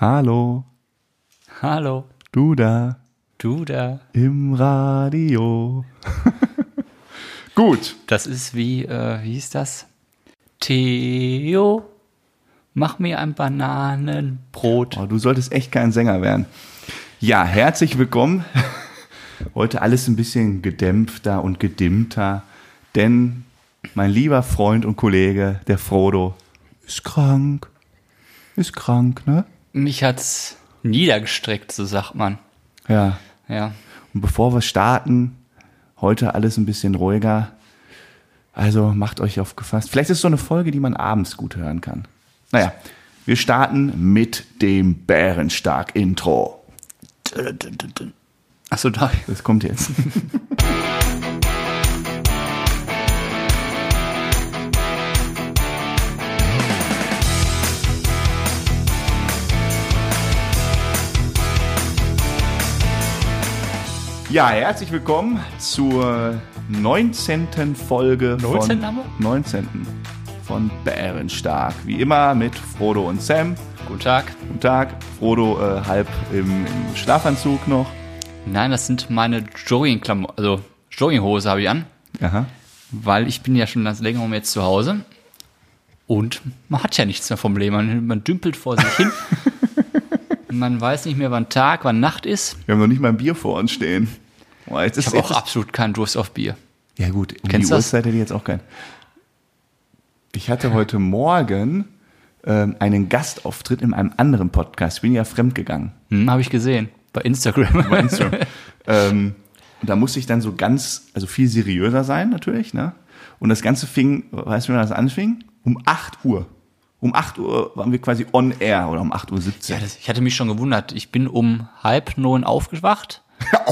Hallo, Hallo, du da du da. im Radio. Gut, Das ist wie, äh, wie hieß das? Theo, mach mir ein Bananenbrot. oh, du solltest echt kein Sänger werden. Ja, herzlich willkommen. Heute alles ein bisschen gedämpfter und gedimmter, denn mein lieber Freund und Kollege, der Frodo, ist krank. Ist krank, ne? Mich hat's niedergestreckt, so sagt man. Ja. Ja. Und bevor wir starten, heute alles ein bisschen ruhiger. Also macht euch aufgefasst. Vielleicht ist es so eine Folge, die man abends gut hören kann. Naja, wir starten mit dem Bärenstark-Intro. Achso, da. Das kommt jetzt. Ja, herzlich willkommen zur 19. Folge 19. von haben wir? 19. von Bärenstark. Wie immer mit Frodo und Sam. Guten Tag. Guten Tag. Frodo äh, halb im, im Schlafanzug noch. Nein, das sind meine Joggingklamotten, also Jogginghose habe ich an, Aha. weil ich bin ja schon ganz länger um jetzt zu Hause. Und man hat ja nichts mehr vom Leben. Man, man dümpelt vor sich hin. man weiß nicht mehr, wann Tag, wann Nacht ist. Wir haben noch nicht mal ein Bier vor uns stehen. Boah, jetzt Ich habe auch absolut keinen Durst auf Bier. Ja gut, um Kennst die das? Uhrzeit hätte ich jetzt auch keinen. Ich hatte heute Morgen ähm, einen Gastauftritt in einem anderen Podcast. Ich bin ja fremdgegangen. Hm, habe ich gesehen. Bei Instagram. bei Instagram. ähm, und da musste ich dann so ganz, also viel seriöser sein natürlich. Ne? Und das Ganze fing, weißt du, wann das anfing? Um 8 Uhr. Um 8 Uhr waren wir quasi on air oder um 8 Uhr 17. Ja, das, ich hatte mich schon gewundert. Ich bin um halb neun aufgewacht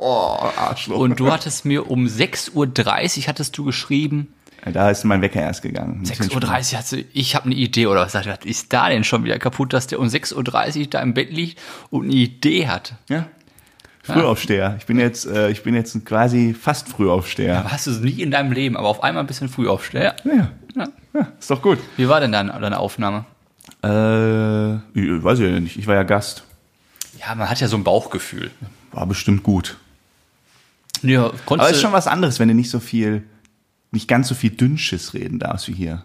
oh, Arschloch. und du hattest mir um 6.30 Uhr hattest du geschrieben. da ist mein Wecker erst gegangen. 6.30 Uhr hast du, ich habe eine Idee oder was, was ist da denn schon wieder kaputt, dass der um 6.30 Uhr da im Bett liegt und eine Idee hat. Ja. Frühaufsteher. Ich bin jetzt, äh, ich bin jetzt quasi fast Frühaufsteher. Aber hast du es nie in deinem Leben, aber auf einmal ein bisschen früh aufstehen. Ja. Ist doch gut. Wie war denn deine, deine Aufnahme? Äh, ich weiß ich ja nicht. Ich war ja Gast. Ja, man hat ja so ein Bauchgefühl. War bestimmt gut. Ja, Aber ist schon was anderes, wenn du nicht so viel, nicht ganz so viel Dünnschiss reden darfst wie hier.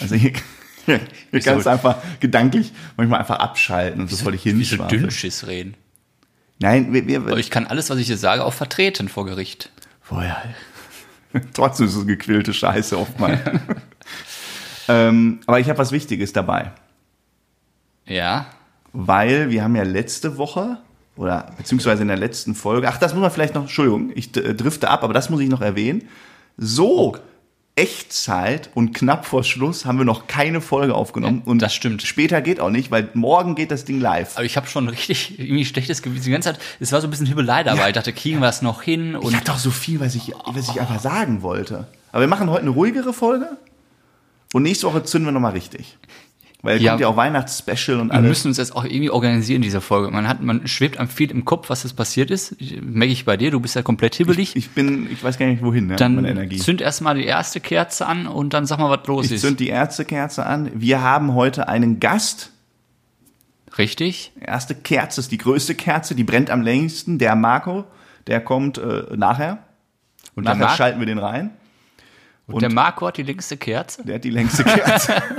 Also hier, hier, hier kannst du einfach gedanklich manchmal einfach abschalten und so voll ich wie so hinschwafeln. Dünnschiss reden. Nein, wir, wir, Aber ich kann alles, was ich dir sage, auch vertreten vor Gericht. Vorher. Trotzdem ist es gequälte Scheiße oftmals. ähm, aber ich habe was Wichtiges dabei. Ja. weil wir haben ja letzte Woche oder beziehungsweise in der letzten Folge, ach, das muss man vielleicht noch, Entschuldigung, ich äh, drifte ab, aber das muss ich noch erwähnen. So Echtzeit und knapp vor Schluss haben wir noch keine Folge aufgenommen. Ja, und das stimmt. Später geht auch nicht, weil morgen geht das Ding live. Aber ich habe schon richtig irgendwie schlechtes Gewissen. Die ganze Zeit, es war so ein bisschen Hibbelei dabei. Ich dachte, kriegen wir es noch hin? Ich Und hatte auch so viel, was ich, was ich einfach sagen wollte. Aber wir machen heute eine ruhigere Folge und nächste Woche zünden wir nochmal richtig. Weil Ja. kommt ja auch Weihnachtsspecial und wir alles. müssen uns jetzt auch irgendwie organisieren, diese Folge. Man hat, man schwebt einem viel im Kopf, was das passiert ist. Ich- Merke ich bei dir, du bist ja komplett hibbelig. Ich bin, ich weiß gar nicht wohin, ne, dann Energie. zünd erstmal die erste Kerze an und dann sag mal, was los Ich ist. zünd die Ärztekerze an. Wir haben heute einen Gast. Richtig? Erste Kerze ist die größte Kerze, die brennt am längsten. Der Marco, der kommt äh, nachher. Und nachher der, Mar schalten wir den rein. Und der Marco hat die längste Kerze. Der hat die längste Kerze.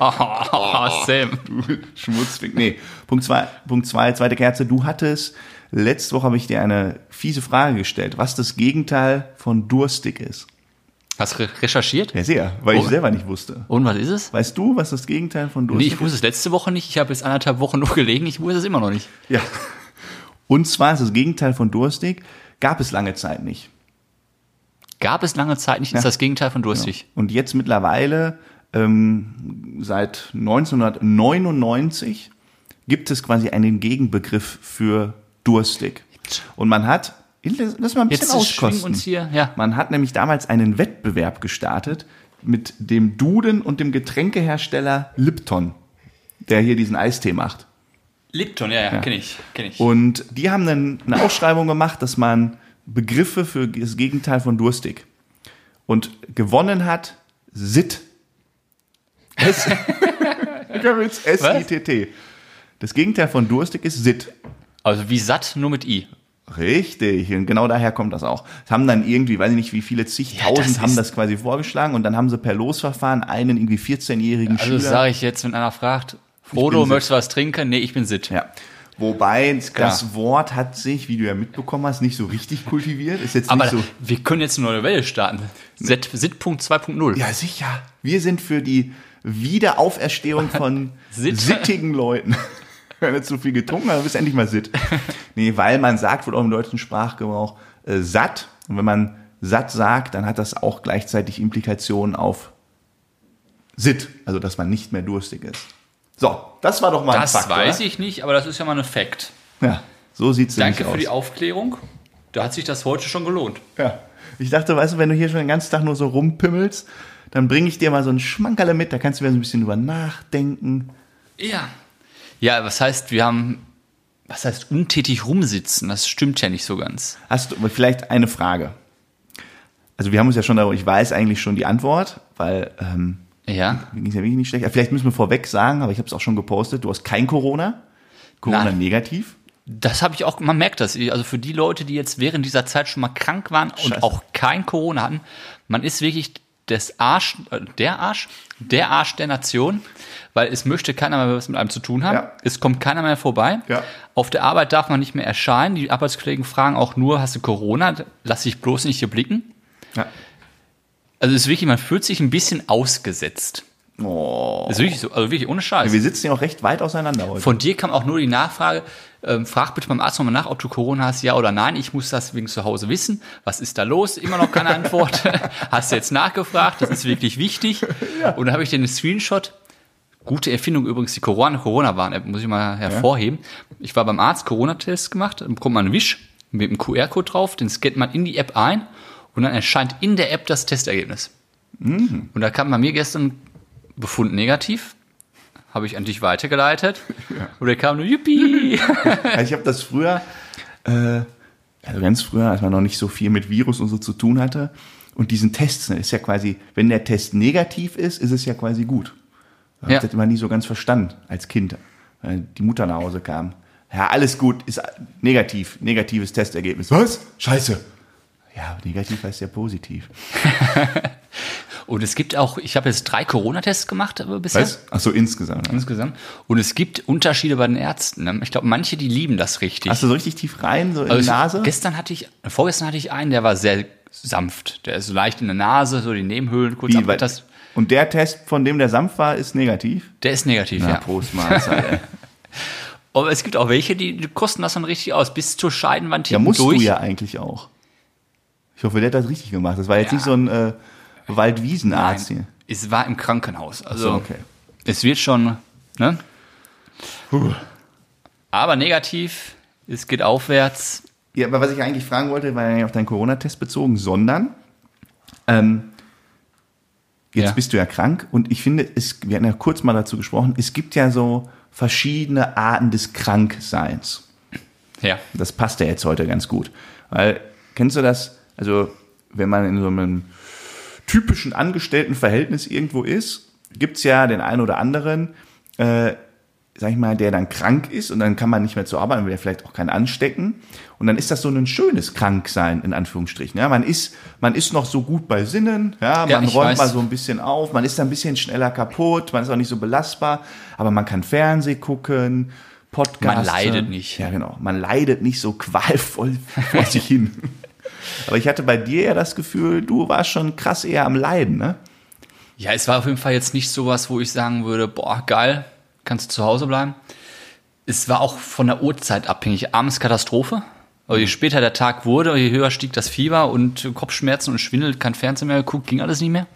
Oh, Sam. du Schmutzfick. Nee, Punkt zwei, Punkt zwei, zweite Kerze. Du hattest, letzte Woche habe ich dir eine fiese Frage gestellt, was das Gegenteil von durstig ist. Hast du re recherchiert? Ja, sehr, weil ich Oh. selber nicht wusste. Und was ist es? Weißt du, was das Gegenteil von Nee, durstig ich wusste es letzte Woche nicht. Ich habe jetzt anderthalb Wochen nur gelegen. Ich wusste es immer noch nicht. Ja. Und zwar ist das Gegenteil von durstig, gab es lange Zeit nicht. Gab es lange Zeit nicht, ist Ja. das Gegenteil von durstig. Und jetzt mittlerweile, ähm, seit 1999, gibt es quasi einen Gegenbegriff für durstig. Und man hat, lass mal ein bisschen Jetzt auskosten. uns hier, ja. Man hat nämlich damals einen Wettbewerb gestartet mit dem Duden und dem Getränkehersteller Lipton, der hier diesen Eistee macht. Lipton, ja, ja, kenne ich, kenne ich. Und die haben dann eine Ausschreibung gemacht, dass man Begriffe für das Gegenteil von durstig. Und gewonnen hat Sit. S-I-T-T. Das Gegenteil von durstig ist Sit. Also wie satt, nur mit I. Richtig, und genau daher kommt das auch. Es haben dann irgendwie, weiß ich nicht, wie viele zigtausend das haben das quasi vorgeschlagen und dann haben sie per Losverfahren einen irgendwie 14-jährigen Also Schüler. sage ich jetzt, wenn einer fragt, Frodo, möchtest du was trinken? Nee, ich bin Sit. Ja. Wobei das Wort hat sich, wie du ja mitbekommen hast, nicht so richtig kultiviert. Ist jetzt Aber nicht so. wir können jetzt eine neue Welle starten. Sit- Sit.2.0. Ja, sicher. Wir sind für die Wiederauferstehung von Sitt. sittigen Leuten. Wenn du zu viel getrunken hast, bist du endlich mal sitt. Nee, weil man sagt wohl auch im deutschen Sprachgebrauch äh, satt. Und wenn man satt sagt, dann hat das auch gleichzeitig Implikationen auf sitt. Also, dass man nicht mehr durstig ist. So, das war doch mal Das ein Fakt, weiß oder? ich nicht, aber das ist ja mal ein Fact. Ja, so sieht's Danke nämlich für die aus. Aufklärung. Da hat sich das heute schon gelohnt. Ja. Ich dachte, weißt du, wenn du hier schon den ganzen Tag nur so rumpimmelst, dann bringe ich dir mal so ein Schmankerle mit, da kannst du wieder so ein bisschen drüber nachdenken. Ja. Ja, was heißt, wir haben, was heißt untätig rumsitzen? Das stimmt ja nicht so ganz. Hast du vielleicht eine Frage? Also wir haben uns ja schon darüber, ich weiß eigentlich schon die Antwort, weil ähm, Ja. ging es ja wirklich nicht schlecht. Vielleicht müssen wir vorweg sagen, aber ich habe es auch schon gepostet, du hast kein Corona. Corona Nein. negativ. Das habe ich auch, man merkt das. Also für die Leute, die jetzt während dieser Zeit schon mal krank waren und Scheiße. auch kein Corona hatten, man ist wirklich des Arsch, äh, der Arsch, der Arsch der Nation, weil es möchte keiner mehr was mit einem zu tun haben. Ja. Es kommt keiner mehr vorbei. Ja. Auf der Arbeit darf man nicht mehr erscheinen. Die Arbeitskollegen fragen auch nur, hast du Corona? Lass dich bloß nicht hier blicken. Ja. Also es ist wirklich, man fühlt sich ein bisschen ausgesetzt. Oh. Das ist wirklich so, also wirklich ohne Scheiß. Wir sitzen ja auch recht weit auseinander heute. Von dir kam auch nur die Nachfrage, ähm, frag bitte beim Arzt nochmal nach, ob du Corona hast, ja oder nein. Ich muss das wegen zu Hause wissen. Was ist da los? Immer noch keine Antwort. hast du jetzt nachgefragt? Das ist wirklich wichtig. Und dann habe ich dir einen Screenshot. Gute Erfindung übrigens, die Corona- Corona-Warn-App, muss ich mal hervorheben. Ich war beim Arzt, Corona-Test gemacht, dann bekommt man einen Wisch mit einem QR-Code drauf, den scannt man in die App ein und dann erscheint in der App das Testergebnis. Und da kam bei mir gestern Befund negativ, habe ich an dich weitergeleitet. Und der kam nur, Yippie! Also ich habe das früher, äh, also ganz früher, als man noch nicht so viel mit Virus und so zu tun hatte. Und diesen Tests, ne, ist ja quasi, wenn der Test negativ ist, ist es ja quasi gut. Ich Ja. habe das immer nie so ganz verstanden als Kind, weil die Mutter nach Hause kam. Ja, alles gut, ist negativ, negatives Testergebnis. Was? Scheiße. Ja, negativ heißt ja positiv. Und es gibt auch, ich habe jetzt drei Corona-Tests gemacht äh, bisher. Was? Ach so, insgesamt. Insgesamt. Und es gibt Unterschiede bei den Ärzten. ne? Ich glaube, manche, die lieben das richtig. Hast du so richtig tief rein, so in Also die ich- Nase? Gestern hatte ich, vorgestern hatte ich einen, der war sehr sanft. Der ist so leicht in der Nase, so die Nebenhöhlen kurz Wie, Das, und der Test, von dem der sanft war, ist negativ? der ist negativ, Na, ja. Prost, Mahlzeit. Aber es gibt auch welche, die, kosten das dann richtig aus, bis zur Scheidenwand Ja, hinten musst durch. du ja eigentlich auch. Ich hoffe, der hat das richtig gemacht. Das war jetzt Ja. nicht so ein äh, Waldwiesenarzt Nein, es war im Krankenhaus. Also So, okay. es wird schon, ne? Aber negativ, es geht aufwärts. hier. Ja, aber was ich eigentlich fragen wollte, war ja nicht auf deinen Corona-Test bezogen, sondern ähm, jetzt Ja. bist du ja krank und ich finde, es, wir hatten ja kurz mal dazu gesprochen, es gibt ja so verschiedene Arten des Krankseins. Ja. Das passt ja jetzt heute ganz gut. Weil, kennst du das? Also, wenn man in so einem typischen Angestelltenverhältnis irgendwo ist, gibt's ja den einen oder anderen, äh, sag ich mal, der dann krank ist und dann kann man nicht mehr zur Arbeit, will ja vielleicht auch keinen anstecken. Und dann ist das so ein schönes Kranksein, in Anführungsstrichen. Ja, man ist, man ist noch so gut bei Sinnen, ja, Ja, man räumt weiß. mal so ein bisschen auf, man ist ein bisschen schneller kaputt, man ist auch nicht so belastbar, aber man kann Fernseh gucken, Podcast. Man leidet nicht. Ja, genau. Man leidet nicht so qualvoll vor sich hin. Aber ich hatte bei dir ja das Gefühl, du warst schon krass eher am Leiden, ne? Ja, es war auf jeden Fall jetzt nicht sowas, wo ich sagen würde, boah, geil, kannst du zu Hause bleiben. Es war auch von der Uhrzeit abhängig. Abends Katastrophe. Aber je später der Tag wurde, je höher stieg das Fieber und Kopfschmerzen und Schwindel, kein Fernsehen mehr geguckt, ging alles nicht mehr.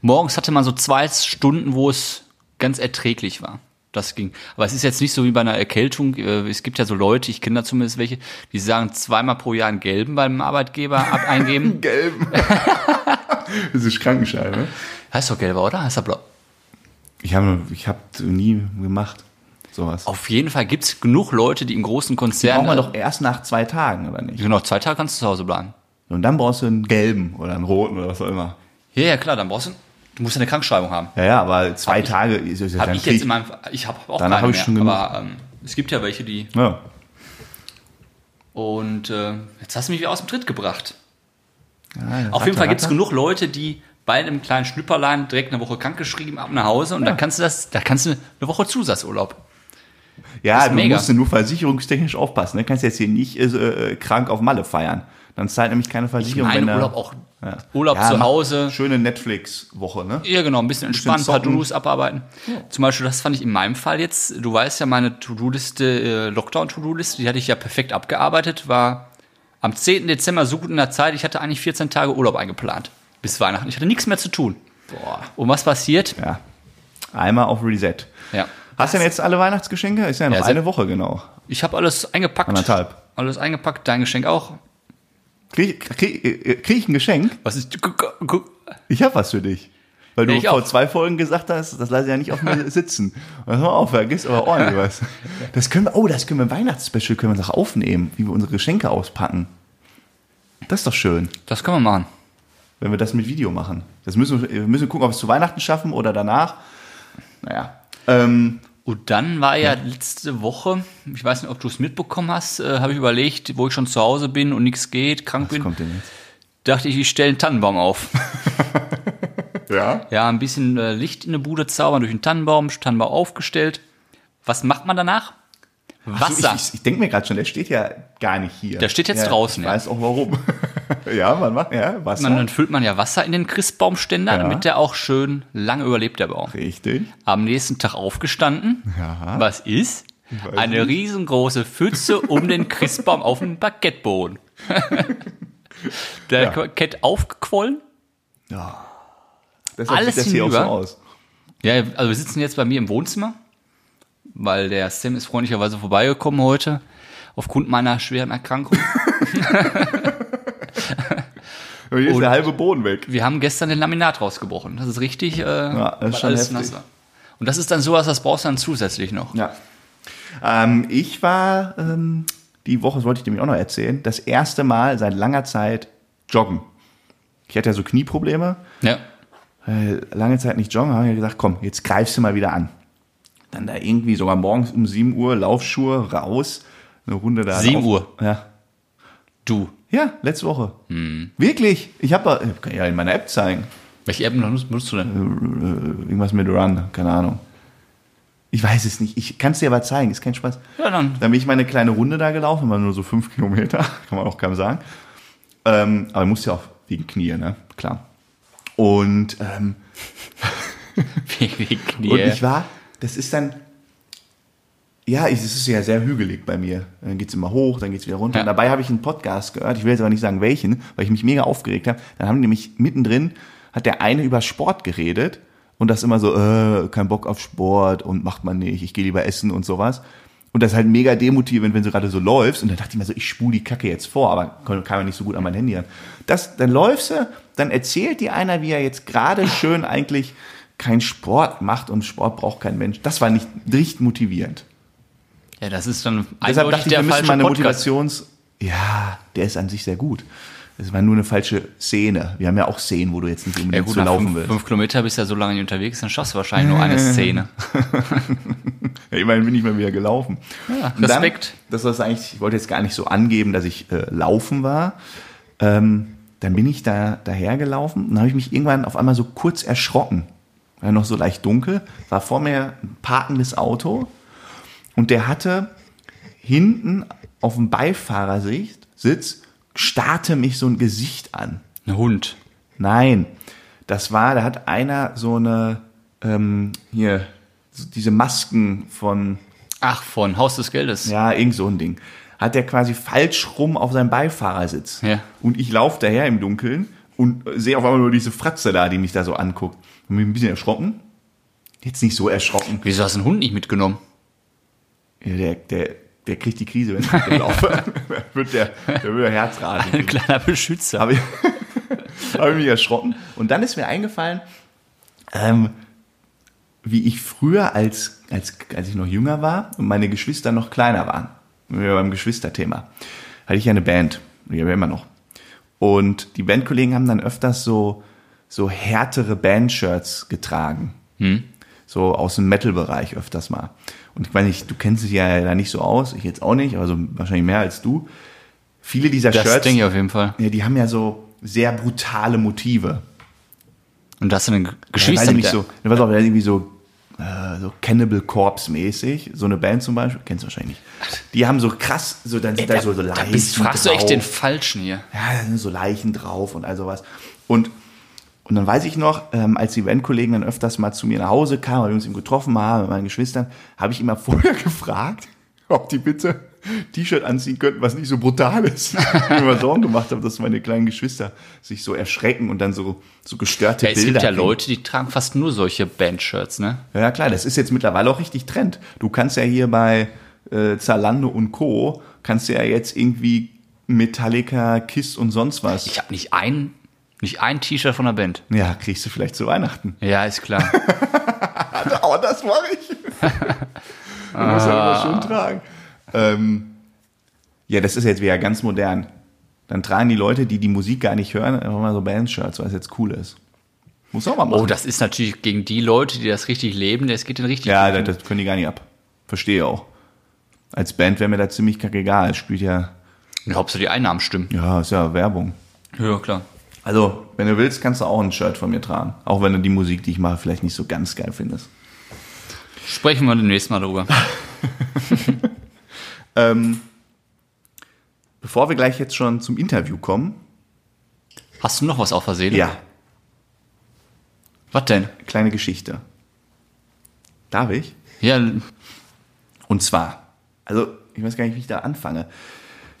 Morgens hatte man so zwei Stunden, wo es ganz erträglich war. Das ging. Aber es ist jetzt nicht so wie bei einer Erkältung. Äh, Es gibt ja so Leute, ich kenne da zumindest welche, die sagen zweimal pro Jahr einen gelben beim Arbeitgeber ab eingeben. Gelben. das ist Krankenschein, ne? heißt doch gelber, oder? Heißt er blau? Ich habe ich hab nie gemacht, sowas. Auf jeden Fall gibt es genug Leute, die in großen Konzernen. man doch erst nach zwei Tagen, oder nicht? Genau, zwei Tage kannst du zu Hause bleiben. Und dann brauchst du einen gelben oder einen roten oder was auch immer. Ja, ja, klar, dann brauchst du. Du musst eine Krankschreibung haben. Ja, ja, aber zwei Hab ich- Tage ist ist ja Habe dann ich jetzt in meinem, ich habe auch Danach keine hab ich mehr, schon genug. aber ähm, es gibt ja welche, die Ja. und äh, jetzt hast du mich wieder aus dem Tritt gebracht. Ja, Auf jeden Fall gibt es genug Leute, die bei einem kleinen Schnüpperlein direkt eine Woche krankgeschrieben ab nach Hause und Ja. da kannst du das, da kannst du eine Woche Zusatzurlaub. Ja, du mega. musst nur versicherungstechnisch aufpassen. Du kannst jetzt hier nicht äh, krank auf Malle feiern. Dann zahlt nämlich keine Ich Versicherung. meine er- Urlaub auch Ja. Urlaub Ja, zu Hause. Schöne Netflix-Woche, ne? Ja, genau, ein bisschen entspannt, ein paar. To-Dos abarbeiten. Zum Beispiel, das fand ich in meinem Fall jetzt, du weißt ja, meine To-Do-Liste, äh, Lockdown-To-Do-Liste, die hatte ich ja perfekt abgearbeitet, war am 10. Dezember so gut in der Zeit, ich hatte eigentlich 14 Tage Urlaub eingeplant. Bis Weihnachten. Ich hatte nichts mehr zu tun. Boah. Und was passiert? Ja. Einmal auf Reset. Ja. Hast du denn jetzt alle Weihnachtsgeschenke? Ist ja noch Ja, eine Woche genau. Ich habe alles eingepackt. Anderthalb. Alles eingepackt, dein Geschenk auch. Krieg, krieg, äh, krieg ich ein Geschenk? Was ist. Ich habe was für dich. Weil du ich vor auch. zwei Folgen gesagt hast, das lasse ich ja nicht auf mir sitzen. Pass mal auf, vergiss aber ordentlich was. Das können wir, oh, das können wir im Weihnachtsspecial können wir noch aufnehmen, wie wir unsere Geschenke auspacken. Das ist doch schön, Das können wir machen. wenn wir das mit Video machen. Das müssen wir, wir müssen gucken, ob wir es zu Weihnachten schaffen oder danach. Naja. Ähm, Und dann war ja letzte Woche, ich weiß nicht, ob du es mitbekommen hast, äh, habe ich überlegt, wo ich schon zu Hause bin und nichts geht, krank was bin, kommt denn jetzt? dachte ich, ich stelle einen Tannenbaum auf. Ja. Ja, ein bisschen äh, Licht in eine Bude zaubern durch einen Tannenbaum, Tannenbaum aufgestellt. Was macht man danach? Wasser. So, ich ich, ich denke mir gerade schon, der steht ja gar nicht hier. Der steht jetzt ja, draußen, Ich ja. weiß auch warum. ja, man macht, ja, Wasser. man, dann füllt man ja Wasser in den Christbaumständer, Ja. damit der auch schön lange überlebt, der Baum. Richtig. Am nächsten Tag aufgestanden. Ja. Was ist? Eine riesengroße Pfütze um den Christbaum auf dem Parkettboden. der Ja. Parkett aufgequollen. Deshalb Alles sieht das hier auch so hinüber. aus. Ja, also wir sitzen jetzt bei mir im Wohnzimmer, weil der Sam ist freundlicherweise vorbeigekommen heute, aufgrund meiner schweren Erkrankung. Und hier ist der halbe Boden weg. Wir haben gestern den Laminat rausgebrochen. Das ist richtig, äh, das ist schon alles heftig. nass. Und das ist dann sowas, das brauchst du dann zusätzlich noch. Ja. Ähm, ich war ähm, die Woche, das wollte ich dir auch noch erzählen, das erste Mal seit langer Zeit joggen. Ich hatte ja so Knieprobleme, Ja. äh, lange Zeit nicht joggen, habe ich gesagt, komm, jetzt greifst du mal wieder an. Dann da irgendwie sogar morgens um 7 Uhr Laufschuhe raus, eine Runde da. 7 lauf- Uhr? Ja. Du. Ja, letzte Woche. Hm. Wirklich? Ich habe, kann ich ja in meiner App zeigen. Welche App benutzt du denn? Irgendwas mit Run, keine Ahnung. Ich weiß es nicht. Ich kann es dir aber zeigen, ist kein Spaß. Ja, dann. Dann bin ich meine kleine Runde da gelaufen, war nur so fünf Kilometer, kann man auch kaum sagen. Ähm, aber muss ja auch wegen Knie, ne? Klar. Und, ähm, Wegen Knie. und ich war, das ist dann, ja, es ist ja sehr hügelig bei mir. Dann geht's immer hoch, dann geht's wieder runter. Ja. Dabei habe ich einen Podcast gehört, ich will jetzt aber nicht sagen welchen, weil ich mich mega aufgeregt habe. Dann haben die nämlich mittendrin, hat der eine über Sport geredet und das immer so, äh, kein Bock auf Sport und macht man nicht, ich gehe lieber essen und sowas. Und das ist halt mega demotivierend, wenn du gerade so läufst. Und dann dachte ich mir so, ich spule die Kacke jetzt vor, aber kann kann man nicht so gut an mein Handy ran. Das, dann läufst du, dann erzählt dir einer, wie er jetzt gerade schön eigentlich keinen Sport macht und Sport braucht kein Mensch. Das war nicht richtig motivierend. Ja, das ist dann Deshalb dachte ich, wir müssen mal eine Podcast. Motivations... Ja, der ist an sich sehr gut. Es war nur eine falsche Szene. Wir haben ja auch Szenen, wo du jetzt nicht Ja unbedingt gut, zu nach laufen fünf, willst. fünf Kilometer bist du ja so lange nicht unterwegs, dann schaffst du wahrscheinlich nur eine Szene. Ja, immerhin bin ich mal wieder gelaufen. Ja, Und dann, Respekt. das war eigentlich, ich wollte jetzt gar nicht so angeben, dass ich äh, laufen war. Ähm, dann bin ich da dahergelaufen und habe ich mich irgendwann auf einmal so kurz erschrocken. War noch so leicht dunkel, war vor mir ein parkendes Auto und der hatte hinten auf dem Beifahrersitz Sitz, starrte mich so ein Gesicht an. Ein Hund. Nein, das war, da hat einer so eine, ähm, hier, diese Masken von, Ach, von Haus des Geldes. ja, irgend so ein Ding. Hat der quasi falsch rum auf seinem Beifahrersitz. Ja. Und ich laufe daher im Dunkeln und sehe auf einmal nur diese Fratze da, die mich da so anguckt. Und bin ein bisschen erschrocken. Jetzt nicht so erschrocken. Wieso hast du einen Hund nicht mitgenommen? Ja, der, der, der kriegt die Krise, wenn ich mit laufe. Der wird der, der wird der Herzrasen. Ein kleiner Beschützer. habe ich, hab ich mich erschrocken. Und dann ist mir eingefallen, ähm, wie ich früher, als, als, als ich noch jünger war und meine Geschwister noch kleiner waren, wir beim Geschwisterthema, hatte ich ja eine Band. Die haben wir immer noch. Und die Bandkollegen haben dann öfters so, so härtere Bandshirts getragen. So aus dem Metal-Bereich öfters mal. Und ich meine, ich, du kennst dich ja da nicht so aus, ich jetzt auch nicht, also wahrscheinlich mehr als du. Viele dieser Das Shirts, denke ich auf jeden Fall. ja, die haben ja so sehr brutale Motive. Und das sind Ja, weiß ich mit nicht so, ne, pass auf, irgendwie so, äh, so Cannibal Corpse mäßig, so eine Band zum Beispiel, kennst du wahrscheinlich nicht. Die haben so krass, so dann sind da, so, so da Leichen bist, fragst du echt drauf. den Falschen hier. Ja, da sind so Leichen drauf und all sowas. Und, und dann weiß ich noch, ähm, als die Eventkollegen dann öfters mal zu mir nach Hause kamen, weil wir uns eben getroffen haben mit meinen Geschwistern, habe ich immer vorher gefragt, ob die bitte T-Shirt anziehen könnten, was nicht so brutal ist. ich mir immer Sorgen gemacht habe, dass meine kleinen Geschwister sich so erschrecken und dann so, so gestörte Ja, es Bilder gibt ja. Leute, die tragen fast nur solche Bandshirts, ne? Ja, klar, das ist jetzt mittlerweile auch richtig Trend. Du kannst ja hier bei äh, Zalando und Co. kannst ja jetzt irgendwie Metallica, Kiss und sonst was. Ich habe nicht ein, nicht ein T-Shirt von der Band. ja, kriegst du vielleicht zu Weihnachten. Ja, ist klar. Oh, das mache ich. du musst ja immer schon tragen. Ähm, ja, das ist jetzt wieder ganz modern. Dann tragen die Leute, die die Musik gar nicht hören, einfach mal so Bandshirts, weil es jetzt cool ist. Muss auch mal machen. Oh, das ist natürlich gegen die Leute, die das richtig leben, das geht den richtig. ja, das, das können die gar nicht ab. Verstehe auch. Als Band wäre mir da ziemlich kackegal. Es spielt ja, Hauptsache die Einnahmen stimmen. ja, ist ja Werbung. Ja, klar. Also, wenn du willst, kannst du auch ein Shirt von mir tragen. Auch wenn du die Musik, die ich mache, vielleicht nicht so ganz geil findest. Sprechen wir demnächst mal drüber. Ähm, bevor wir gleich jetzt schon zum Interview kommen. Hast du noch was auf der Seele? Ja, Was denn? kleine Geschichte. Darf ich? Ja, Und zwar, also ich weiß gar nicht, wie ich da anfange.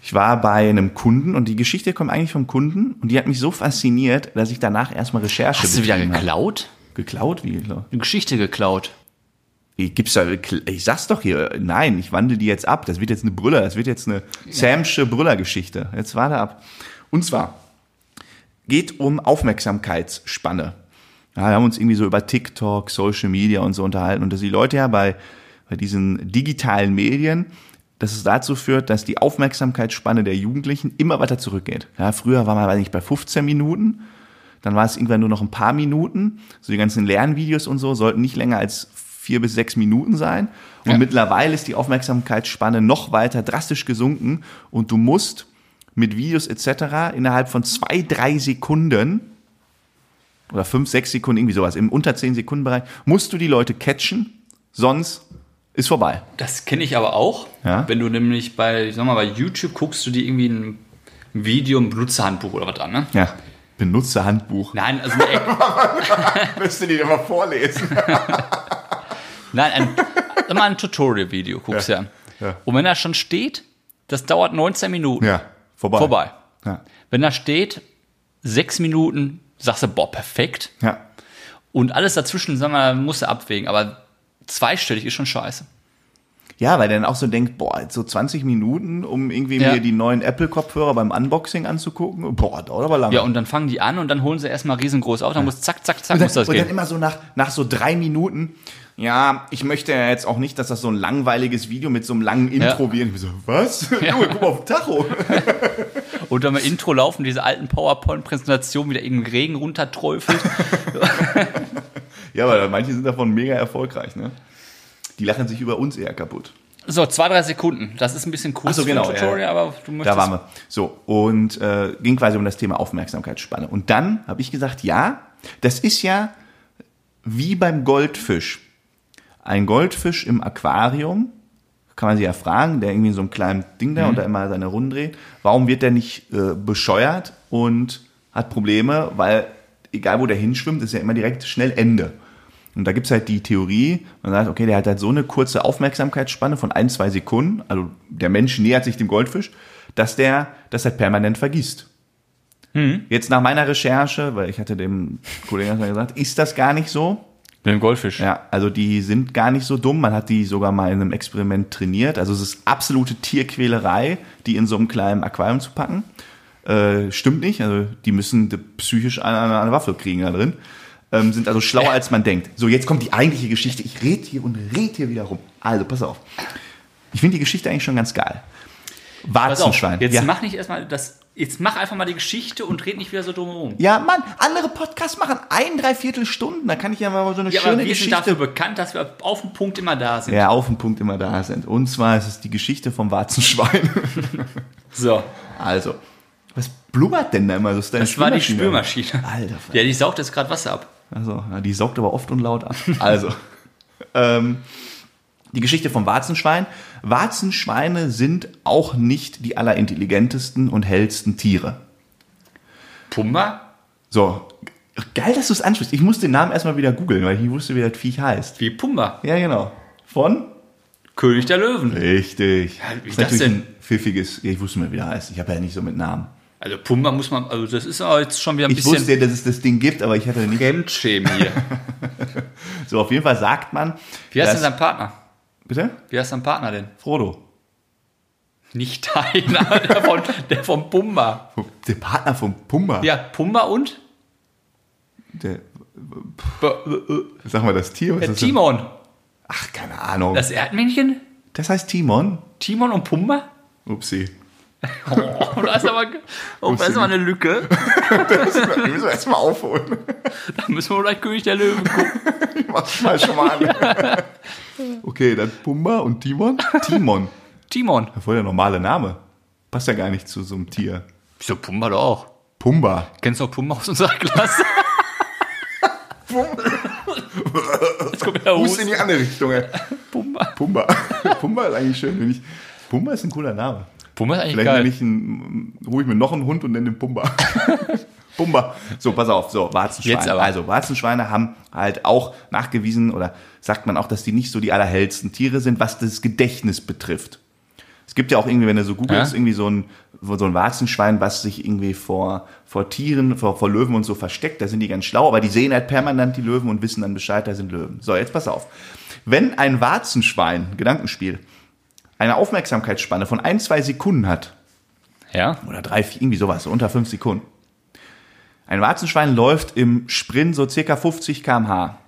Ich war bei einem Kunden und die Geschichte kommt eigentlich vom Kunden und die hat mich so fasziniert, dass ich danach erstmal Recherche hast du wieder betrieben habe. geklaut? Geklaut? Wie geklaut? Eine Geschichte geklaut. Ich, gibt's da, ich sag's doch hier, nein, ich wandle die jetzt ab. Das wird jetzt eine Brüller, das wird jetzt eine Samsche Brüllergeschichte. Jetzt warte ab. Und zwar geht um Aufmerksamkeitsspanne. Ja, wir haben uns irgendwie so über TikTok, Social Media und so unterhalten und dass die Leute ja bei, bei diesen digitalen Medien, dass es dazu führt, dass die Aufmerksamkeitsspanne der Jugendlichen immer weiter zurückgeht. Ja, früher war man, weiß nicht, bei 15 Minuten, dann war es irgendwann nur noch ein paar Minuten. So die ganzen Lernvideos und so sollten nicht länger als vier bis sechs Minuten sein. Und Ja. mittlerweile ist die Aufmerksamkeitsspanne noch weiter drastisch gesunken und du musst mit Videos etc. innerhalb von zwei, drei Sekunden oder fünf, sechs Sekunden, irgendwie sowas, im unter zehn Sekunden Bereich, musst du die Leute catchen, sonst ist vorbei. Das kenne ich aber auch. Ja? Wenn du nämlich bei, ich sag mal, bei YouTube guckst du dir irgendwie ein Video, ein Benutzerhandbuch oder was an, ne? Ja. Benutzerhandbuch. Nein, also eine App. Müsst ihr die immer vorlesen. Nein, ein, mal ein Tutorial-Video guckst du Ja. Ja. Und wenn da schon steht, das dauert 19 Minuten. Ja, vorbei. Vorbei. Ja. Wenn da steht, sechs Minuten, sagst du, boah, perfekt. ja. Und alles dazwischen, sag mal, musst du abwägen. Aber zweistellig ist schon scheiße. Ja, weil dann auch so denkt, boah, so 20 Minuten, um irgendwie Ja. mir die neuen Apple-Kopfhörer beim Unboxing anzugucken. Boah, dauert aber lange. Ja, und dann fangen die an und dann holen sie erstmal riesengroß auf, dann muss zack, zack, zack, und dann, muss das und dann gehen. immer so nach, nach so drei Minuten, ja, ich möchte ja jetzt auch nicht, dass das so ein langweiliges Video mit so einem langen Intro Ja. wird. Ich bin so, was? Junge, guck mal auf den Tacho. Und dann im Intro laufen diese alten PowerPoint-Präsentationen wieder irgendein Regen runterträufelt. ja, aber manche sind davon mega erfolgreich, ne? Die lachen sich über uns eher kaputt. So, zwei, drei Sekunden. Das ist ein bisschen kurz Ach so, genau, Tutorial, ja. aber du möchtest. Da waren wir. So, und äh, ging quasi um das Thema Aufmerksamkeitsspanne. Und dann habe ich gesagt, ja, das ist ja wie beim Goldfisch. Ein Goldfisch im Aquarium, kann man sich ja fragen, der irgendwie in so einem kleinen Ding da und da immer seine Runden dreht, warum wird der nicht äh, bescheuert und hat Probleme, weil egal wo der hinschwimmt, ist ja immer direkt schnell Ende. Und da gibt's halt die Theorie, man sagt, okay, der hat halt so eine kurze Aufmerksamkeitsspanne von ein, zwei Sekunden, also der Mensch nähert sich dem Goldfisch, dass der das halt permanent vergisst. Jetzt nach meiner Recherche, weil ich hatte dem Kollegen gesagt, ist das gar nicht so. Mit dem Goldfisch. Ja, also die sind gar nicht so dumm. Man hat die sogar mal in einem Experiment trainiert. Also es ist absolute Tierquälerei, die in so einem kleinen Aquarium zu packen. Äh, stimmt nicht. Also die müssen psychisch eine, eine Waffe kriegen da drin. Ähm, sind also schlauer als man denkt. So, jetzt kommt die eigentliche Geschichte. Ich red hier und red hier wieder rum. Also, pass auf. Ich finde die Geschichte eigentlich schon ganz geil. Pass auf, Warzenschwein. jetzt ja. mach nicht erstmal das Jetzt mach einfach mal die Geschichte und red nicht wieder so drumherum. Ja, Mann, andere Podcasts machen ein, dreiviertel Stunden. Da kann ich ja mal so eine Ja, aber schöne wir sind Geschichte. dafür bekannt, dass wir auf den Punkt immer da sind. Ja, auf den Punkt immer da sind. Und zwar ist es die Geschichte vom Warzenschwein. So, Also, was blubbert denn da immer? Das, ist deine das war die Spülmaschine. Alter, Ja, die saugt jetzt gerade Wasser ab. Also, ja, die saugt aber oft und laut ab. Also, ähm, die Geschichte vom Warzenschwein. Warzenschweine sind auch nicht die allerintelligentesten und hellsten Tiere. Pumba? So, geil, dass du es ansprichst. Ich muss den Namen erstmal wieder googeln, weil ich nicht wusste, wie das Viech heißt. Wie Pumba. Ja, genau. Von? König der Löwen. Richtig. wie ist das natürlich denn? ein pfiffiges, ja, ich wusste mal, wie er heißt. Ich habe ja nicht so mit Namen. Also Pumba muss man, also das ist aber jetzt schon wieder ein Ich bisschen wusste ja, dass es das Ding gibt, aber ich hatte nicht. Fremdschämen hier. So, auf jeden Fall sagt man. Wie heißt denn sein Partner? Bitte? Wie heißt dein Partner denn? Frodo. Nicht deiner, der von, der von Pumba. Der Partner von Pumba. Ja, Pumba und? Der, B- äh, sag mal, das Tier. Was äh, ist das denn? Timon. Ach, keine Ahnung. Das, Das Erdmännchen? heißt Timon. Timon und Pumba? Upsi. Oh, da ist aber, oh, da ist aber eine Lücke. Die müssen wir erstmal aufholen. Da müssen wir gleich König der Löwen gucken. Ich mach's mal schon mal an. Okay, dann Pumba und Timon. Timon. Timon. Voll der normale Name. Passt ja gar nicht zu so einem Tier. Wieso Pumba doch auch? Pumba. Kennst du auch Pumba aus unserer Klasse? Jetzt kommt der Hust in die andere Richtung. ey. Pumba. Pumba. Pumba ist eigentlich schön. Wenn ich, Pumba ist ein cooler Name. Pumba ist eigentlich Vielleicht geil. ich einen, hole ich mir noch einen Hund und nenne den Pumba. Pumba. So, pass auf, so, Warzenschweine. Also, Warzenschweine haben halt auch nachgewiesen oder sagt man auch, dass die nicht so die allerhellsten Tiere sind, was das Gedächtnis betrifft. Es gibt ja auch irgendwie, wenn du so googelst, Ja. irgendwie so ein, so ein Warzenschwein, was sich irgendwie vor, vor Tieren, vor, vor Löwen und so versteckt. Da sind die ganz schlau, aber die sehen halt permanent die Löwen und wissen dann Bescheid, da sind Löwen. So, jetzt pass auf. Wenn ein Warzenschwein, Gedankenspiel, eine Aufmerksamkeitsspanne von ein, zwei Sekunden hat, Ja. oder drei, vier, irgendwie sowas, so unter fünf Sekunden. Ein Warzenschwein läuft im Sprint so circa 50 km/h.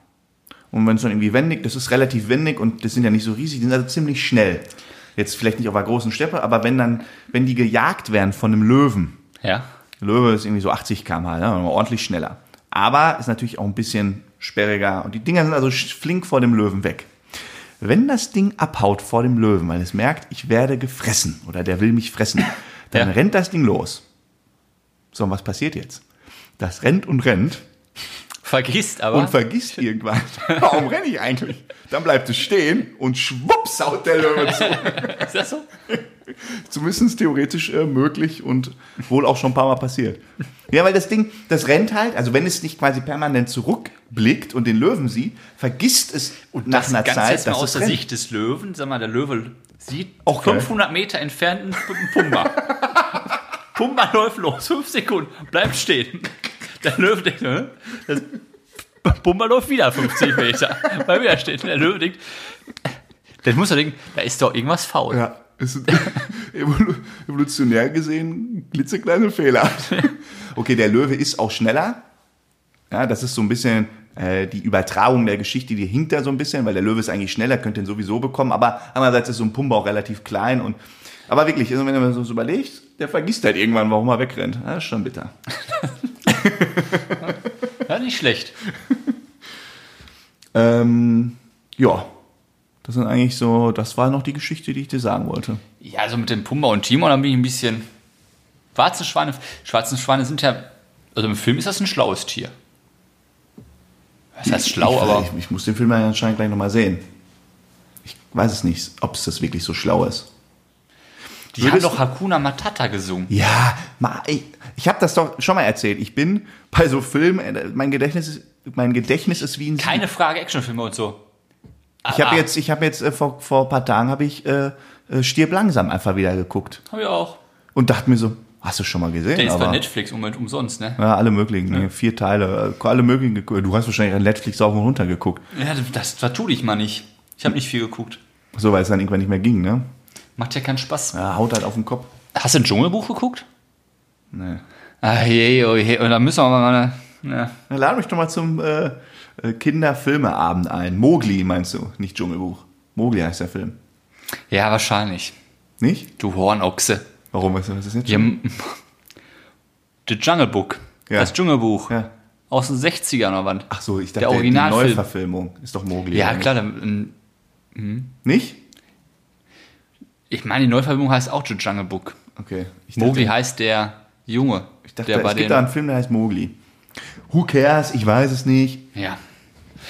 Und wenn es dann irgendwie wendig, das ist relativ wendig und das sind ja nicht so riesig, die sind also ziemlich schnell. Jetzt vielleicht nicht auf einer großen Steppe, aber wenn dann, wenn die gejagt werden von einem Löwen, Ja. der Löwe ist irgendwie so 80 km/h, ne, ordentlich schneller. Aber ist natürlich auch ein bisschen sperriger und die Dinger sind also flink vor dem Löwen weg. Wenn das Ding abhaut vor dem Löwen, weil es merkt, ich werde gefressen oder der will mich fressen, dann Ja. rennt das Ding los. So, und was passiert jetzt? Das rennt und rennt Vergisst aber. und vergisst irgendwann, warum renne ich eigentlich? Dann bleibt es stehen und schwupps haut der Löwe zu. ist das so? Zumindest theoretisch äh, möglich und wohl auch schon ein paar Mal passiert. Ja, weil das Ding, das rennt halt, also wenn es nicht quasi permanent zurückblickt und den Löwen sieht, vergisst es nach Das einer ganz Zeit, jetzt mal aus der rennt. Sicht des Löwen. Sag mal, der Löwe sieht Okay. 500 Meter entfernt einen Pumba. Pumba läuft los, 5 Sekunden, bleibt stehen. Der Löwe denkt, hä? das Pumba läuft wieder 50 Meter. Weil wieder steht. Der Löwe denkt, dann muss er denken, da ist doch irgendwas faul. Ja, es evolutionär gesehen klitzekleine Fehler. Okay, der Löwe ist auch schneller. Ja, das ist so ein bisschen äh, die Übertragung der Geschichte, die hinkt da so ein bisschen, weil der Löwe ist eigentlich schneller, könnte ihn sowieso bekommen, aber andererseits ist so ein Pumba auch relativ klein und aber wirklich, also wenn mir so überlegst, der vergisst halt irgendwann, warum er wegrennt. Das ist schon bitter. Ja, nicht schlecht. Ähm, ja, das sind eigentlich so, das war noch die Geschichte, die ich dir sagen wollte. Ja, also mit dem Pumba und Timon, da bin ich ein bisschen. Schwarze Schweine, schwarze Schweine sind ja. Also im Film ist das ein schlaues Tier. Das heißt schlau, ich, aber. Ich, ich muss den Film ja anscheinend gleich nochmal sehen. Ich weiß es nicht, ob es das wirklich so schlau ist. Die haben doch Hakuna Matata gesungen. Ja, ich, ich habe das doch schon mal erzählt. Ich bin bei so Filmen, äh, mein Gedächtnis ist, mein Gedächtnis ist wie ein. Keine Frage, Actionfilme und so. Ich habe jetzt, ich habe jetzt äh, vor, vor ein paar Tagen habe ich äh, äh, Stirb langsam einfach wieder geguckt Hab ich auch. und dachte mir so, hast du schon mal gesehen? Der ist bei Aber- Netflix im Moment umsonst, ne? Ja, alle möglichen, ne? vier Teile, äh, alle möglichen. Du hast wahrscheinlich an Netflix auch und runter geguckt, Ja, das vertu ich mal nicht. Ich habe nicht viel geguckt. so weil es dann irgendwann nicht mehr ging, ne? Macht ja keinen Spaß. Ja, haut halt auf den Kopf. Hast du ein Dschungelbuch geguckt? Nee. Ah, je, oh je. Und dann müssen wir mal. Ja. Dann lade mich doch mal zum äh, äh, Kinderfilmeabend ein. Mowgli meinst du, nicht Dschungelbuch. Mowgli heißt der Film. ja, wahrscheinlich. Nicht? Du Hornochse. Warum? Was was ist jetzt? Ja, The Jungle Book. Ja. Das Dschungelbuch. Ja. Aus den 60ern oder wann? Ach so, ich dachte, Der die. Neuverfilmung ist doch Mowgli. Ja, klar. dann, ähm, Nicht? Ich meine, die Neuverfilmung heißt auch The Jungle Book. Okay. Ich Mowgli dachte, heißt der Junge. ich dachte der es gibt da einen Film, der heißt Mowgli. Who cares? Ich weiß es nicht. Ja.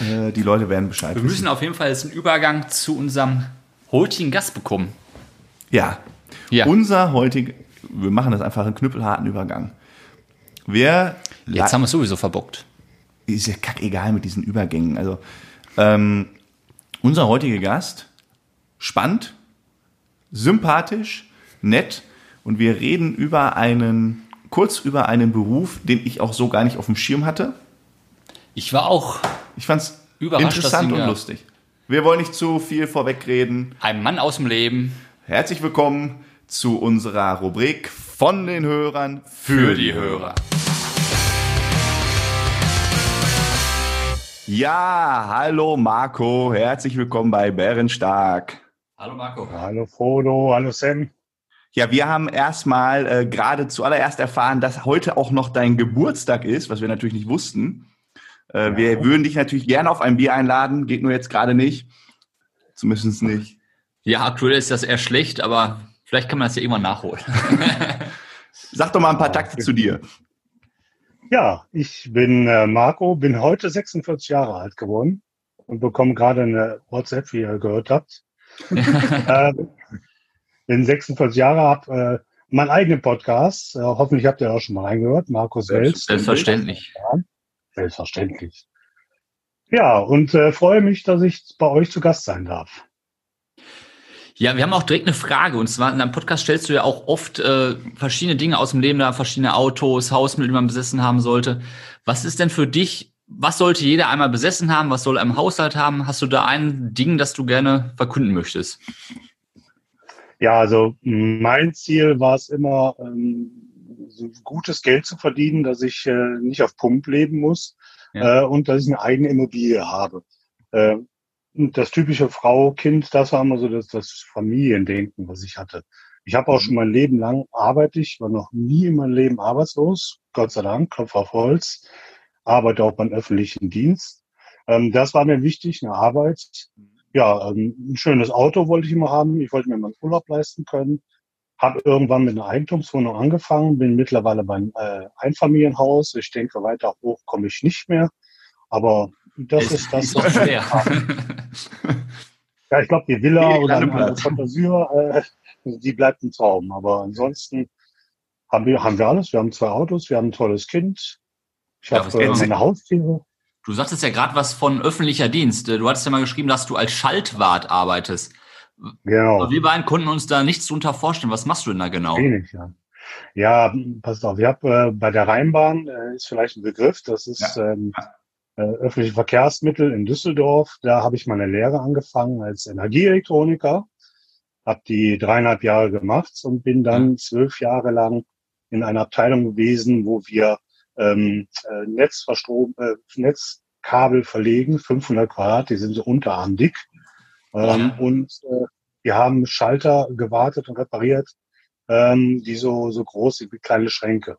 Äh, die Leute werden Bescheid Wir wissen. müssen auf jeden Fall jetzt einen Übergang zu unserem heutigen Gast bekommen. Ja. Ja. Unser heutig, wir machen das einfach einen knüppelharten Übergang. Wer Jetzt haben wir es sowieso verbockt. ist ja kackegal mit diesen Übergängen. Also ähm, unser heutiger Gast, spannend, sympathisch, nett und wir reden über einen, kurz über einen Beruf, den ich auch so gar nicht auf dem Schirm hatte. Ich war auch Ich fand's Überrascht, interessant und ja. lustig. Wir wollen nicht zu viel vorwegreden. ein Mann aus dem Leben. Herzlich willkommen zu unserer Rubrik von den Hörern für die Hörer. Ja, hallo Marco, herzlich willkommen bei Bärenstark. Hallo Marco. Hallo Frodo, hallo Sam. Ja, wir haben erstmal äh, gerade zuallererst erfahren, dass heute auch noch dein Geburtstag ist, was wir natürlich nicht wussten. Äh, Wir würden dich natürlich gerne auf ein Bier einladen, geht nur jetzt gerade nicht. Zumindest nicht. Ja, aktuell ist das eher schlecht, aber vielleicht kann man das ja irgendwann nachholen. Sag doch mal ein paar Takte zu dir. Ja, ich bin äh, Marco, bin heute 46 Jahre alt geworden und bekomme gerade eine WhatsApp, wie ihr gehört habt. Äh, bin 46 Jahre, habe äh, meinen eigenen Podcast. Äh, hoffentlich habt ihr auch schon mal reingehört. Markus Welt. Selbstverständlich. Selbstverständlich. Ja, und äh, freue mich, dass ich bei euch zu Gast sein darf. Ja, wir haben auch direkt eine Frage. Und zwar in deinem Podcast stellst du ja auch oft äh, verschiedene Dinge aus dem Leben da, verschiedene Autos, Hausmittel, die man besessen haben sollte. Was ist denn für dich, was sollte jeder einmal besessen haben? Was soll er im Haushalt haben? Hast du da ein Ding, das du gerne verkünden möchtest? Ja, also mein Ziel war es immer, ähm, so gutes Geld zu verdienen, dass ich äh, nicht auf Pump leben muss Ja. äh, und dass ich eine eigene Immobilie habe. Äh, das typische Frau, Kind, das war immer so das, das Familiendenken, was ich hatte. Ich habe auch schon mein Leben lang arbeite ich, war noch nie in meinem Leben arbeitslos, Gott sei Dank, Klopf auf Holz, arbeite auch beim öffentlichen Dienst. Ähm, das war mir wichtig, eine Arbeit. Ja, ähm, ein schönes Auto wollte ich immer haben. Ich wollte mir mal einen Urlaub leisten können. Habe irgendwann mit einer Eigentumswohnung angefangen, bin mittlerweile beim äh, Einfamilienhaus. Ich denke, weiter hoch komme ich nicht mehr. Aber das Es ist das. doch schwer. Ja, ich glaube, die Villa Nee, oder eine. Fantasie, äh, die bleibt ein Traum. Aber ansonsten haben wir, haben wir alles. Wir haben zwei Autos, wir haben ein tolles Kind. Ich Ja, habe äh, meine Haustiere. Du sagtest ja gerade was von öffentlicher Dienst. Du hattest ja mal geschrieben, dass du als Schaltwart arbeitest. Genau. Aber wir beiden konnten uns da nichts drunter vorstellen. Was machst du denn da genau? Wenig, ja. Ja, passt auf. Ich habe äh, bei der Rheinbahn, äh, ist vielleicht ein Begriff, das ist ähm, äh, öffentliche Verkehrsmittel in Düsseldorf. Da habe ich meine Lehre angefangen als Energieelektroniker, habe die dreieinhalb Jahre gemacht und bin dann zwölf Jahre lang in einer Abteilung gewesen, wo wir ähm, äh, Netzverstrom, äh, Netzkabel verlegen, 500 Quadrat, die sind so unterarm dick. Ähm, Ja. Und äh, wir haben Schalter gewartet und repariert, ähm, die so, so groß sind wie kleine Schränke.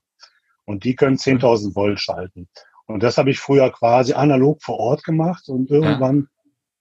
Und die können 10.000 Volt schalten. Und das habe ich früher quasi analog vor Ort gemacht und irgendwann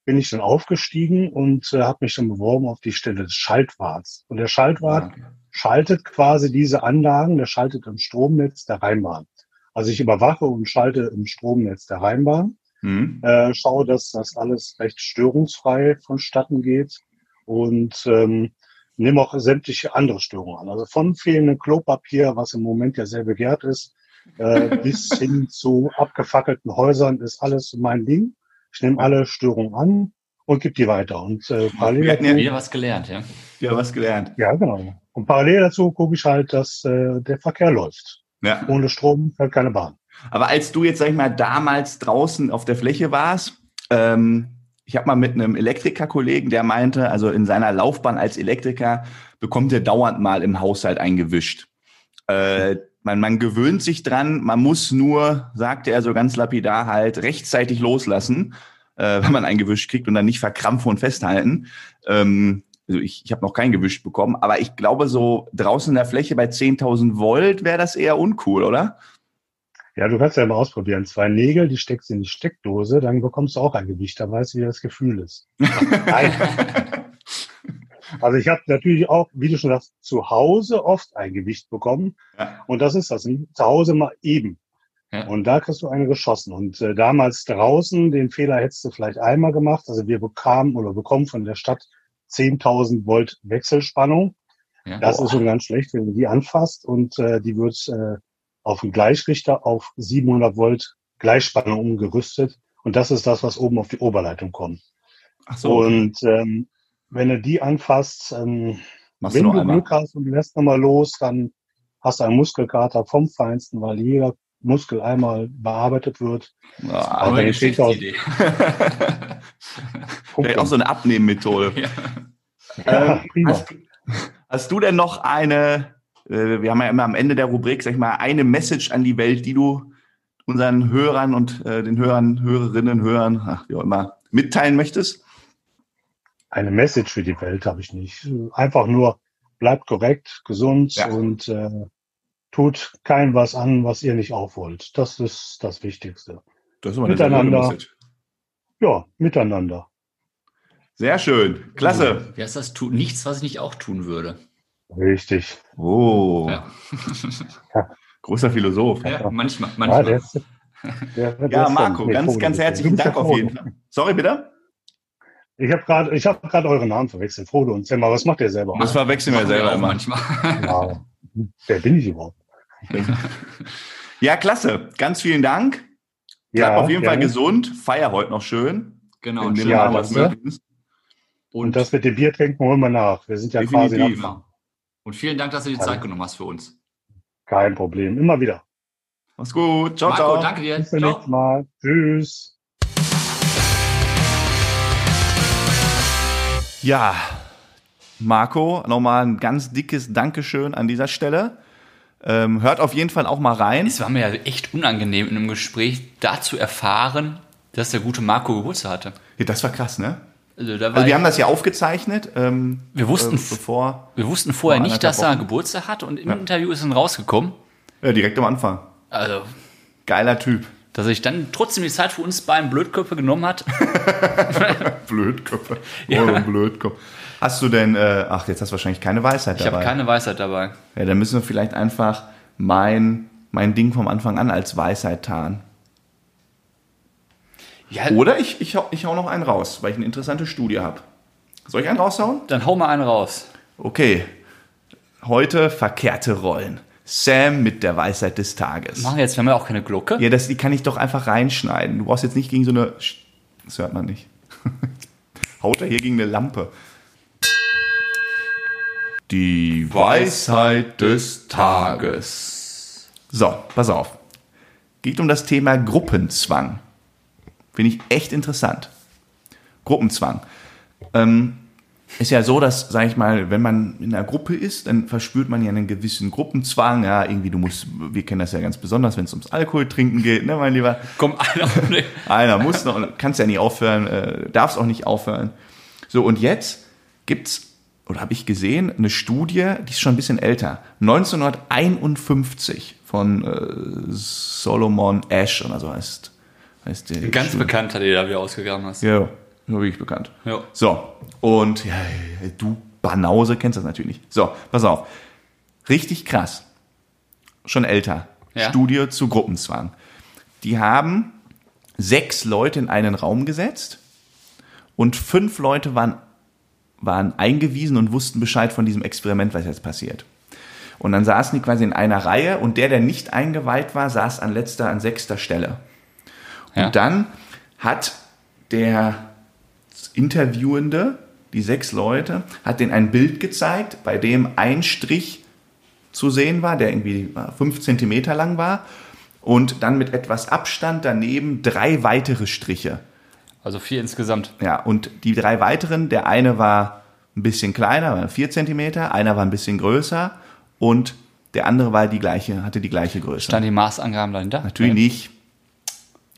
bin ich dann aufgestiegen und äh, habe mich dann beworben auf die Stelle des Schaltwarts. Und der Schaltwart schaltet quasi diese Anlagen, der schaltet im Stromnetz der Rheinbahn. Also ich überwache und schalte im Stromnetz der Rheinbahn, Hm? äh, schaue, dass das alles recht störungsfrei vonstatten geht und ähm, nehme auch sämtliche andere Störungen an. Also von fehlendem Klopapier, was im Moment ja sehr begehrt ist, äh, bis hin zu abgefackelten Häusern ist alles mein Ding. Ich nehme alle Störungen an und gebe die weiter. Und äh, parallel Wir hatten ja dazu, Wieder was gelernt, ja. Ja, was gelernt. ja genau. Und parallel dazu gucke ich halt, dass äh, der Verkehr läuft. Ja. Ohne Strom fährt keine Bahn. Aber als du jetzt, sag ich mal, damals draußen auf der Fläche warst, ähm, ich habe mal mit einem Elektrikerkollegen, der meinte, also in seiner Laufbahn als Elektriker bekommt er dauernd mal im Haushalt eingewischt. Äh, man, man gewöhnt sich dran, man muss nur, sagte er so ganz lapidar halt, rechtzeitig loslassen, äh, wenn man eingewischt kriegt und dann nicht verkrampfen und festhalten. Ähm, also ich, ich habe noch keinen gewischt bekommen, aber ich glaube, so draußen in der Fläche bei 10.000 Volt wäre das eher uncool, oder? Ja, du kannst ja mal ausprobieren. Zwei Nägel, die steckst in die Steckdose, dann bekommst du auch ein Gewicht. Da weißt du, wie das Gefühl ist. Also ich habe natürlich auch, wie du schon sagst, zu Hause oft ein Gewicht bekommen. Ja. Und das ist das. Zu Hause mal eben. Ja. Und da kriegst du eine geschossen. Und äh, damals draußen, den Fehler hättest du vielleicht einmal gemacht. Also wir bekamen oder bekommen von der Stadt 10.000 Volt Wechselspannung. Ja. Das ist schon ganz schlecht, wenn du die anfasst und äh, die wird äh, auf dem Gleichrichter auf 700 Volt Gleichspannung umgerüstet. Und das ist das, was oben auf die Oberleitung kommt. Ach Und ähm, wenn du die anfasst, ähm, machst du wenn du einmal. Glück hast und lässt nochmal los, dann hast du einen Muskelkater vom Feinsten, weil jeder Muskel einmal bearbeitet wird. Ah, Aber eine wenn die 10.000 Geschäftsidee. Vielleicht auch so eine Abnehmmethode. Ja. Ja, Ähm, prima. hast, hast du denn noch eine, äh, wir haben ja immer am Ende der Rubrik, sag ich mal, eine Message an die Welt, die du unseren Hörern und äh, den Hörern, Hörerinnen, Hörern, ach, wie auch immer, mitteilen möchtest? Eine Message für die Welt habe ich nicht. Einfach nur bleibt korrekt, gesund Ja. und äh, tut kein was an, was ihr nicht auch wollt. Das ist das Wichtigste. Das ist immer. Message. Ja, miteinander. Sehr schön, klasse. Wie heißt das? Tu nichts, was ich nicht auch tun würde. Richtig. Oh, Ja. großer Philosoph. Ja, manchmal, Ja, manchmal. der ist, der, der Ja, ist Marco, ganz, ganz ist herzlichen Dank auf jeden. Fall. Sorry, bitte? Ich habe gerade, ich habe gerade euren Namen verwechselt, Frodo und Selma. Was macht ihr selber? Das verwechseln wir wir selber auch immer. manchmal. Ja, wer bin ich überhaupt? Ja, klasse. Ganz vielen Dank. Bleib auf jeden Fall gerne. gesund. Feier heute noch schön. Genau. dem ja, was möglich ist. Und das mit dem Bier trinken holen wir nach. Wir sind ja Definitiv. quasi Genau. Und vielen Dank, dass du die Hallo. Zeit genommen hast für uns. kein Problem. Immer wieder. Mach's gut. Ciao, Marco, ciao. danke dir. Bis zum nächsten Mal. Tschüss. Ja, Marco, nochmal ein ganz dickes Dankeschön an dieser Stelle. Ähm, hört auf jeden Fall auch mal rein. Es war mir ja echt unangenehm in einem Gespräch, da zu erfahren, dass der gute Marco Geburtstag hatte. Ja, das war krass, ne? Also, da war Also wir haben das ja aufgezeichnet. Ähm, Wir wussten- äh, bevor, wir wussten vorher vor nicht, dass er Wochen. Geburtstag hat und im Interview ist dann rausgekommen. ja, direkt am Anfang. Also, Geiler Typ. dass er sich dann trotzdem die Zeit für uns beiden Blödköpfe genommen hat. Blödköpfe. Ja. Oh, Blödkopf. Hast du denn, äh, ach, jetzt hast du wahrscheinlich keine Weisheit Ich dabei. habe keine Weisheit dabei. ja, dann müssen wir vielleicht einfach mein, mein Ding vom Anfang an als Weisheit tarnen. Ja, Oder ich, ich, hau, ich hau noch einen raus, weil ich eine interessante Studie habe. Soll ich einen raushauen? dann hau mal einen raus. Okay. Heute verkehrte Rollen. Sam mit der Weisheit des Tages. Machen wir jetzt, wir haben ja auch keine Glocke. Ja, das, die kann ich doch einfach reinschneiden. Du brauchst jetzt nicht gegen so eine. Das hört man nicht. Haut er hier gegen eine Lampe. Die Weisheit des Tages. So, pass auf. Geht um das Thema Gruppenzwang. Finde ich echt interessant. Gruppenzwang. Ähm, ist ja so, dass, sag ich mal, wenn man in einer Gruppe ist, dann verspürt man ja einen gewissen Gruppenzwang. Ja, irgendwie, du musst, wir kennen das ja ganz besonders, wenn es ums Alkohol trinken geht, ne, mein Lieber? Komm, einer. Einer muss noch, kannst ja nie aufhören, äh, darfst auch nicht aufhören. So, und jetzt gibt's, oder habe ich gesehen, eine Studie, die ist schon ein bisschen älter, 1951 von äh, Solomon Ash oder so heißt, heißt der. Ganz Studie. bekannt hat er da wieder ausgegangen hast. Ja, so wirklich bekannt. Ja. So, und ja, du Banause kennst das natürlich nicht. So, pass auf. Richtig krass. Schon älter. Ja. Studie zu Gruppenzwang. Die haben sechs Leute in einen Raum gesetzt und fünf Leute waren, waren eingewiesen und wussten Bescheid von diesem Experiment, was jetzt passiert. Und dann saßen die quasi in einer Reihe und der, der nicht eingeweiht war, saß an letzter, an sechster Stelle. Ja. Und dann hat der Interviewende, die sechs Leute, hat denen ein Bild gezeigt, bei dem ein Strich zu sehen war, der irgendwie fünf Zentimeter lang war. Und dann mit etwas Abstand daneben drei weitere Striche. Also vier insgesamt. Ja, und die drei weiteren, der eine war ein bisschen kleiner, vier Zentimeter, einer war ein bisschen größer und der andere war die gleiche, hatte die gleiche Größe. Stand die Maßangaben dahinter? Natürlich nicht.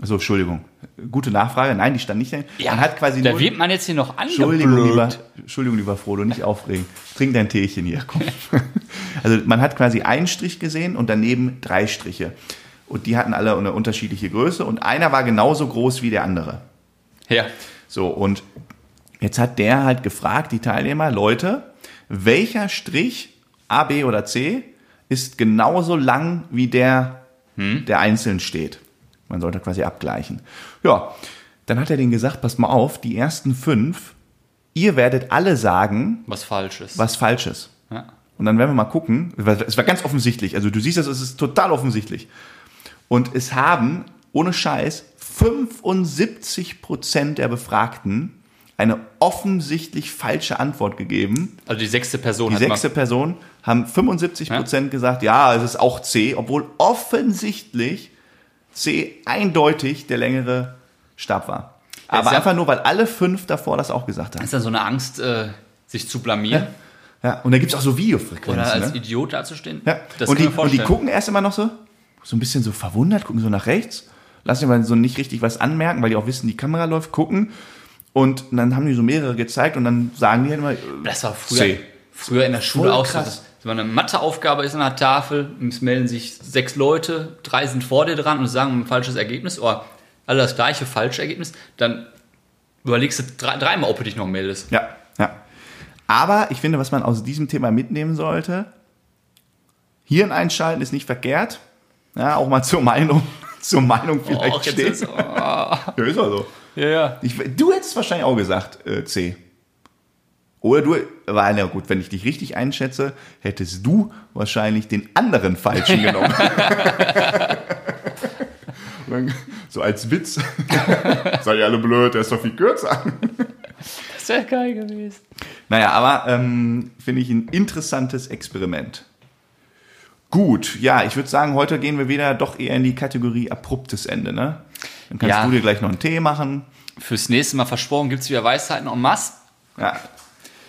So, Entschuldigung. Gute Nachfrage. Nein, die stand nicht da. Ja, man hat quasi da nur, wird man jetzt hier noch Entschuldigung, lieber. Entschuldigung, lieber Frodo, nicht aufregen. Trink dein Teechen hier, komm. Also man hat quasi einen Strich gesehen und daneben drei Striche. Und die hatten alle eine unterschiedliche Größe und einer war genauso groß wie der andere. Ja. So, und jetzt hat der halt gefragt, die Teilnehmer, Leute, welcher Strich, A, B oder C, ist genauso lang wie der, der einzeln steht. Man sollte quasi abgleichen. Ja, dann hat er denen gesagt, passt mal auf, die ersten fünf, ihr werdet alle sagen, Was Falsches. was falsch ist. Ja. Und dann werden wir mal gucken. Es war ganz offensichtlich. Also du siehst das, es ist total offensichtlich. Und es haben, ohne Scheiß, 75 Prozent der Befragten eine offensichtlich falsche Antwort gegeben. Also die sechste Person Die sechste Person haben 75 Prozent gesagt, ja, es ist auch C, obwohl offensichtlich C eindeutig der längere Stab war. Aber ja- einfach nur, weil alle fünf davor das auch gesagt haben. Ist dann so eine Angst, äh, sich zu blamieren Ja, und da gibt's auch so Videofrequenzen. oder als ne? Idiot dazustehen? Ja. Das und, die, und die gucken erst immer noch so, so ein bisschen so verwundert, gucken so nach rechts, lassen aber so nicht richtig was anmerken, weil die auch wissen, die Kamera läuft, gucken. Und dann haben die so mehrere gezeigt und dann sagen die halt immer, äh, Das war früher, C. früher in der Schule Voll auch so. krass. dass- So eine Matheaufgabe ist an der Tafel und es melden sich sechs Leute, drei sind vor dir dran und sagen ein falsches Ergebnis oder alle das gleiche falsche Ergebnis, dann überlegst du drei, dreimal, ob du dich noch meldest. ja, ja. Aber ich finde, was man aus diesem Thema mitnehmen sollte, Hirn einschalten ist nicht verkehrt. Ja, auch mal zur Meinung, zur Meinung vielleicht Och, jetzt stehen. ist, oh, Ja, ist also. ja, ja. Ich, du hättest wahrscheinlich auch gesagt äh, C. Oder du, war na gut, wenn ich dich richtig einschätze, hättest du wahrscheinlich den anderen falschen genommen. Dann, so als Witz. Seid ihr alle blöd, der ist doch viel kürzer. Das wäre geil gewesen. Naja, aber ähm, finde ich ein interessantes Experiment. Gut, ja, ich würde sagen, heute gehen wir wieder doch eher in die Kategorie abruptes Ende, ne? Dann kannst Ja. du dir gleich noch einen Tee machen. Fürs nächste Mal versprochen gibt es wieder Weisheiten en masse. Ja.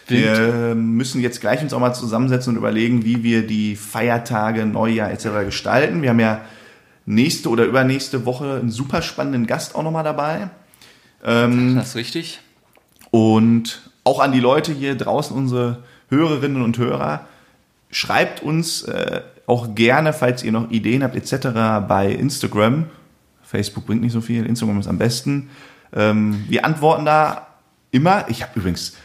Wir müssen jetzt gleich uns auch mal zusammensetzen und überlegen, wie wir die Feiertage, Neujahr etc. gestalten. Wir haben ja nächste oder übernächste Woche einen super spannenden Gast auch nochmal dabei. Das ist richtig. Und auch an die Leute hier draußen, unsere Hörerinnen und Hörer, schreibt uns äh, auch gerne, falls ihr noch Ideen habt etc. bei Instagram. Facebook bringt nicht so viel, Instagram ist am besten. Ähm, wir antworten da immer. Ich habe übrigens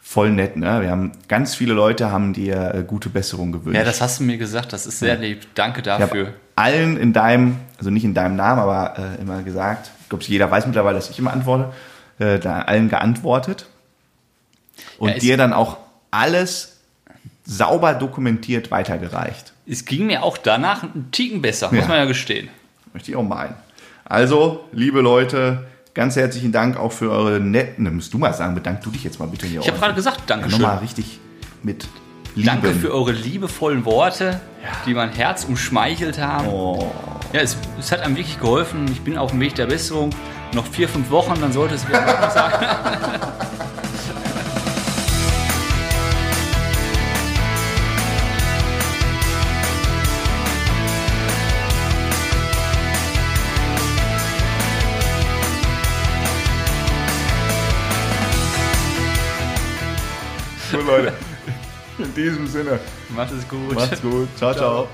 voll nett, ne? Wir haben ganz viele Leute haben dir äh, gute Besserung gewünscht. Ja, das hast du mir gesagt. Das ist sehr lieb. Danke dafür. allen in deinem, also nicht in deinem Namen, aber äh, immer gesagt, ich glaube, jeder weiß mittlerweile, dass ich immer antworte, äh, da allen geantwortet und Ja, dir dann auch alles sauber dokumentiert weitergereicht. Es ging mir auch danach einen Ticken besser, Ja. muss man ja gestehen. Möchte ich auch meinen. Also, liebe Leute, ganz herzlichen Dank auch für eure netten, ne, musst du mal sagen, bedank du dich jetzt mal bitte hier. Ich habe gerade gesagt, Dankeschön. Nochmal richtig mit Lieben. Danke für eure liebevollen Worte, die mein Herz umschmeichelt haben. Oh. Ja, es, es hat einem wirklich geholfen. Ich bin auf dem Weg der Besserung. Noch vier, fünf Wochen, dann sollte es wieder sein. Gut, Leute. In diesem Sinne, Macht es gut. macht's gut. ciao. ciao.